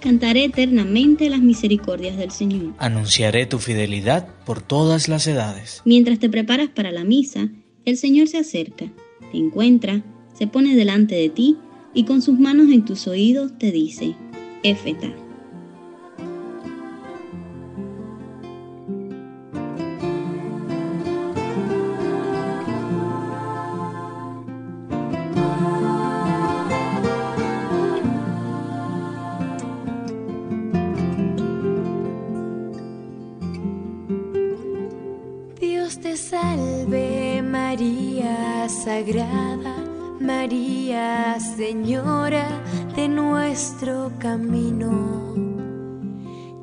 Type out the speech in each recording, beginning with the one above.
Cantaré eternamente las misericordias del Señor. Anunciaré tu fidelidad por todas las edades. Mientras te preparas para la misa, el Señor se acerca, te encuentra, se pone delante de ti y con sus manos en tus oídos te dice, Éfeta. Sagrada María, Señora de nuestro camino.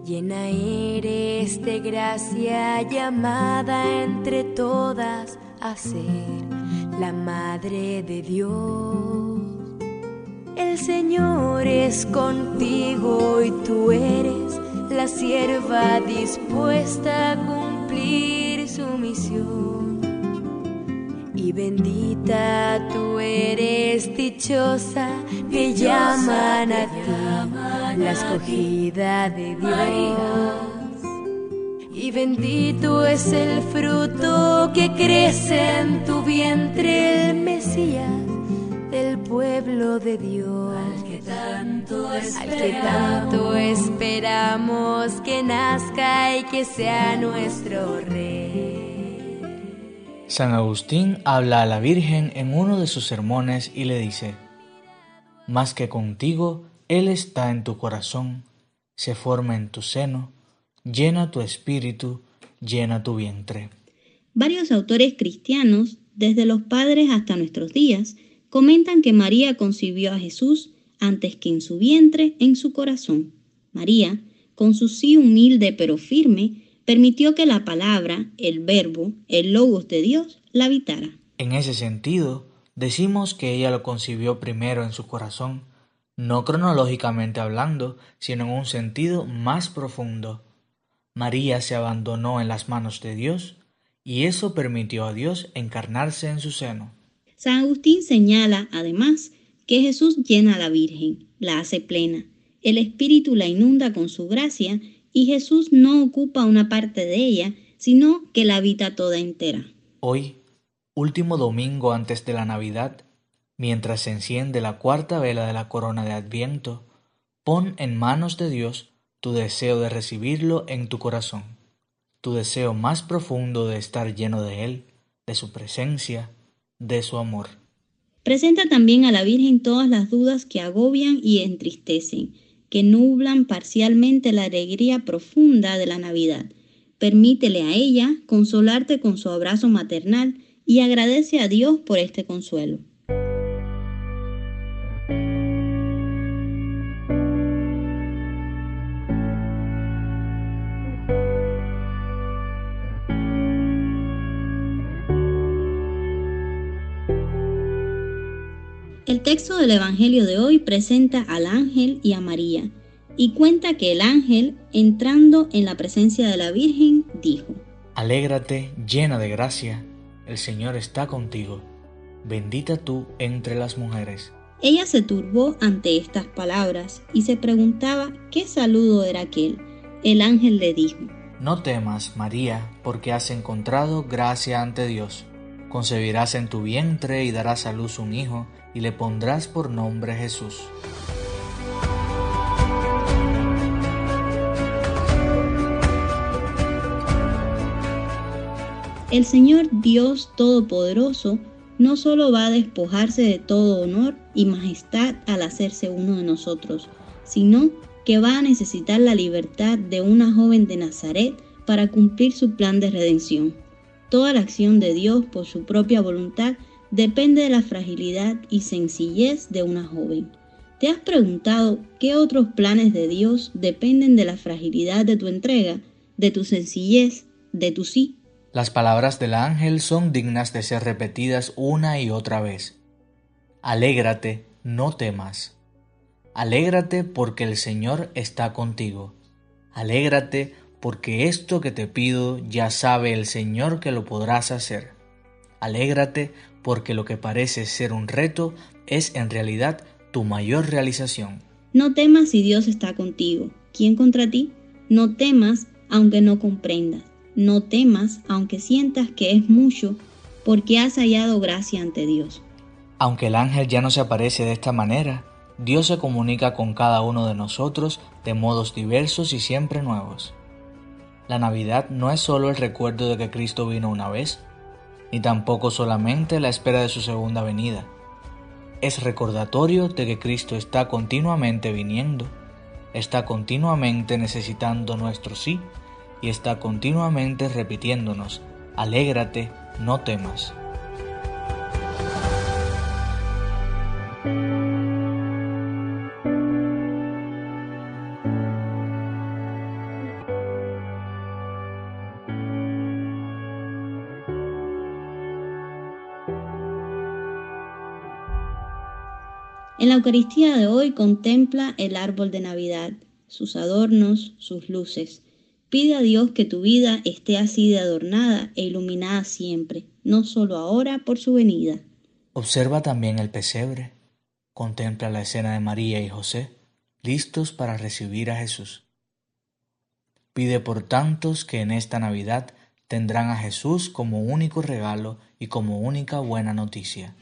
Llena eres de gracia, llamada entre todas a ser la Madre de Dios. El Señor es contigo y tú eres la sierva dispuesta a cumplir su misión y bendita tú eres dichosa, te llaman a ti la escogida de Dios. Y bendito es el fruto que crece en tu vientre, el Mesías pueblo de Dios. Al que tanto esperamos, Al que tanto esperamos que nazca y que sea nuestro Rey. San Agustín habla a la Virgen en uno de sus sermones y le dice, Más que contigo, Él está en tu corazón, se forma en tu seno, llena tu espíritu, llena tu vientre. Varios autores cristianos, desde los padres hasta nuestros días, comentan que María concibió a Jesús antes que en su vientre, en su corazón. María, con su sí humilde pero firme, permitió que la palabra, el verbo, el logos de Dios la habitara. En ese sentido, decimos que ella lo concibió primero en su corazón, no cronológicamente hablando, sino en un sentido más profundo. María se abandonó en las manos de Dios y eso permitió a Dios encarnarse en su seno. San Agustín señala, además, que Jesús llena a la Virgen, la hace plena, el Espíritu la inunda con su gracia y Jesús no ocupa una parte de ella, sino que la habita toda entera. Hoy, último domingo antes de la Navidad, mientras se enciende la cuarta vela de la corona de Adviento, pon en manos de Dios tu deseo de recibirlo en tu corazón, tu deseo más profundo de estar lleno de Él, de su presencia, de su amor. Presenta también a la Virgen todas las dudas que agobian y entristecen, que nublan parcialmente la alegría profunda de la Navidad. Permítele a ella consolarte con su abrazo maternal y agradece a Dios por este consuelo. El texto del Evangelio de hoy presenta al ángel y a María y cuenta que el ángel, entrando en la presencia de la Virgen, dijo, Alégrate llena de gracia, el Señor está contigo, bendita tú entre las mujeres. Ella se turbó ante estas palabras y se preguntaba qué saludo era aquel. El ángel le dijo, No temas, María, porque has encontrado gracia ante Dios. Concebirás en tu vientre y darás a luz un hijo y le pondrás por nombre Jesús. El Señor Dios Todopoderoso no solo va a despojarse de todo honor y majestad al hacerse uno de nosotros, sino que va a necesitar la libertad de una joven de Nazaret para cumplir su plan de redención. Toda la acción de Dios por su propia voluntad depende de la fragilidad y sencillez de una joven. ¿Te has preguntado qué otros planes de Dios dependen de la fragilidad de tu entrega, de tu sencillez, de tu sí? Las palabras del ángel son dignas de ser repetidas una y otra vez. Alégrate, no temas. Alégrate porque el Señor está contigo. Alégrate porque esto que te pido ya sabe el Señor que lo podrás hacer. Alégrate porque lo que parece ser un reto es en realidad tu mayor realización. No temas si Dios está contigo. ¿Quién contra ti? No temas aunque no comprendas. No temas aunque sientas que es mucho, porque has hallado gracia ante Dios. Aunque el ángel ya no se aparece de esta manera, Dios se comunica con cada uno de nosotros de modos diversos y siempre nuevos. La Navidad no es solo el recuerdo de que Cristo vino una vez, ni tampoco solamente la espera de su segunda venida. Es recordatorio de que Cristo está continuamente viniendo, está continuamente necesitando nuestro sí y está continuamente repitiéndonos, alégrate, no temas. En la Eucaristía de hoy contempla el árbol de Navidad, sus adornos, sus luces. Pide a Dios que tu vida esté así de adornada e iluminada siempre, no solo ahora por su venida. Observa también el pesebre. Contempla la escena de María y José, listos para recibir a Jesús. Pide por tantos que en esta Navidad tendrán a Jesús como único regalo y como única buena noticia.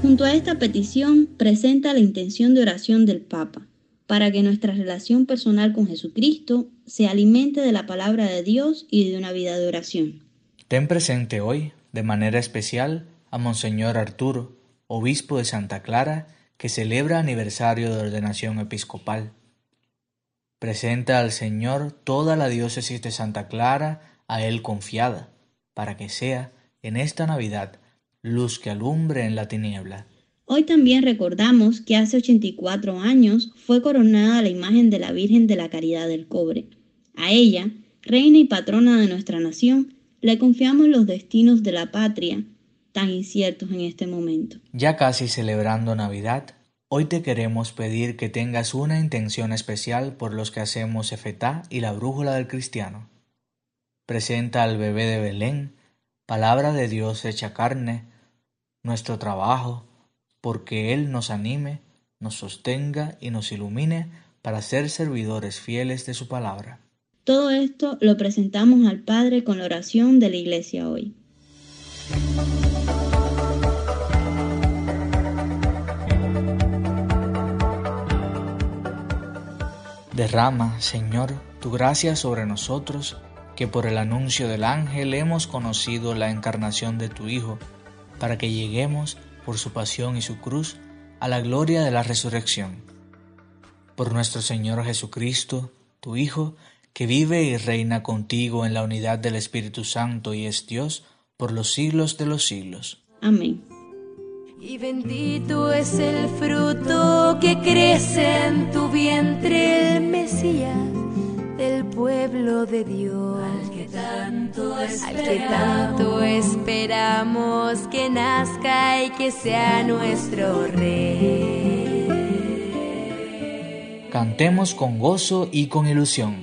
Junto a esta petición presenta la intención de oración del Papa, para que nuestra relación personal con Jesucristo se alimente de la palabra de Dios y de una vida de oración. Ten presente hoy, de manera especial, a Monseñor Arturo, obispo de Santa Clara, que celebra aniversario de ordenación episcopal. Presenta al Señor toda la diócesis de Santa Clara a Él confiada, para que sea, en esta Navidad, luz que alumbre en la tiniebla. Hoy también recordamos que hace 84 años fue coronada la imagen de la Virgen de la Caridad del Cobre. A ella, reina y patrona de nuestra nación, le confiamos los destinos de la patria, tan inciertos en este momento. Ya casi celebrando Navidad, hoy te queremos pedir que tengas una intención especial por los que hacemos Efetá y la brújula del cristiano. Presenta al bebé de Belén, palabra de Dios hecha carne, nuestro trabajo, porque Él nos anime, nos sostenga y nos ilumine para ser servidores fieles de su palabra. Todo esto lo presentamos al Padre con la oración de la Iglesia hoy. Derrama, Señor, tu gracia sobre nosotros que por el anuncio del ángel hemos conocido la encarnación de tu Hijo, para que lleguemos, por su pasión y su cruz, a la gloria de la resurrección. Por nuestro Señor Jesucristo, tu Hijo, que vive y reina contigo en la unidad del Espíritu Santo y es Dios por los siglos de los siglos. Amén. Y bendito es el fruto que crece en tu vientre, el Mesías pueblo de Dios, al que tanto esperamos, que nazca y que sea nuestro rey. Cantemos con gozo y con ilusión.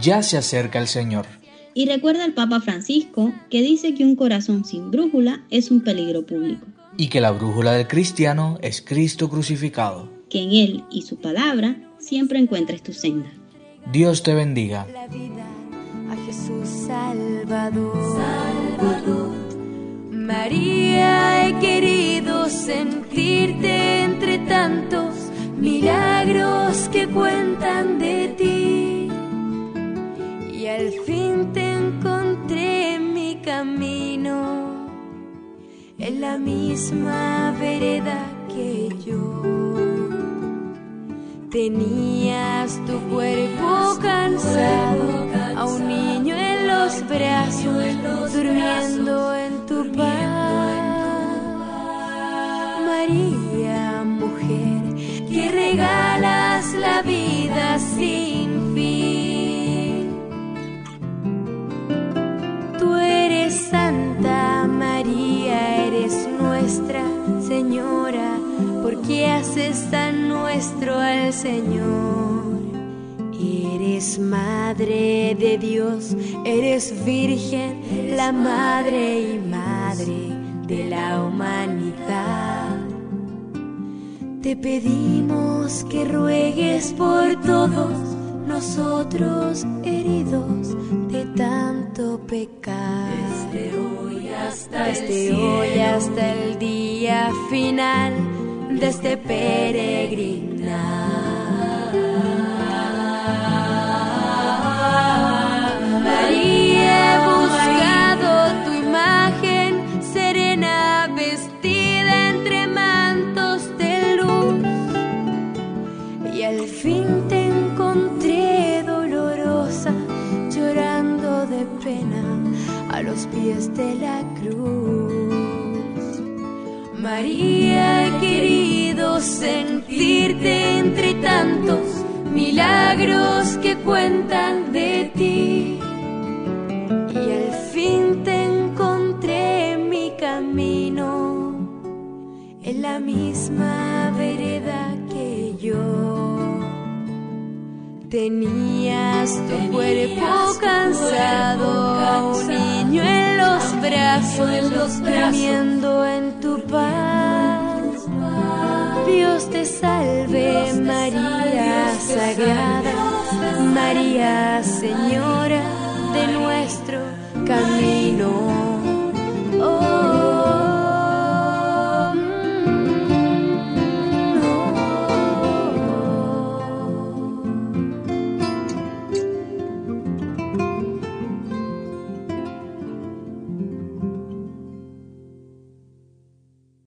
Ya se acerca el Señor. Y recuerda el Papa Francisco que dice que un corazón sin brújula es un peligro público. Y que la brújula del cristiano es Cristo crucificado. Que en Él y su palabra siempre encuentres tu senda. Dios te bendiga. La vida a Jesús Salvador. Salvador. María, he querido sentirte entre tantos milagros que cuentan de ti. Y al fin te encontré en mi camino, en la misma vereda que yo. Tenías tu cuerpo cansado, a un niño en los brazos, durmiendo en tu paz. María, mujer, que regalas la vida sin fin. Tú eres Santa María, eres nuestra Señora que haces tan nuestro al Señor. Eres madre de Dios, eres virgen, la madre y madre de la humanidad. Te pedimos que ruegues por todos nosotros heridos de tanto pecar. Desde hoy hasta, Desde el, hoy cielo. hasta el día final de este peregrinar. María, he buscado tu imagen serena, vestida entre mantos de luz. Y al fin te encontré dolorosa, llorando de pena a los pies de la cruz. María, he querido sentirte entre tantos milagros que cuentan de ti. Y al fin te encontré en mi camino, en la misma vereda que yo. Tenías tu Tenías cuerpo tu cansado, cuerpo un cansado, niño brazos, en los brazos, en tu paz. Dios te salve, María Sagrada, María Señora de nuestro camino.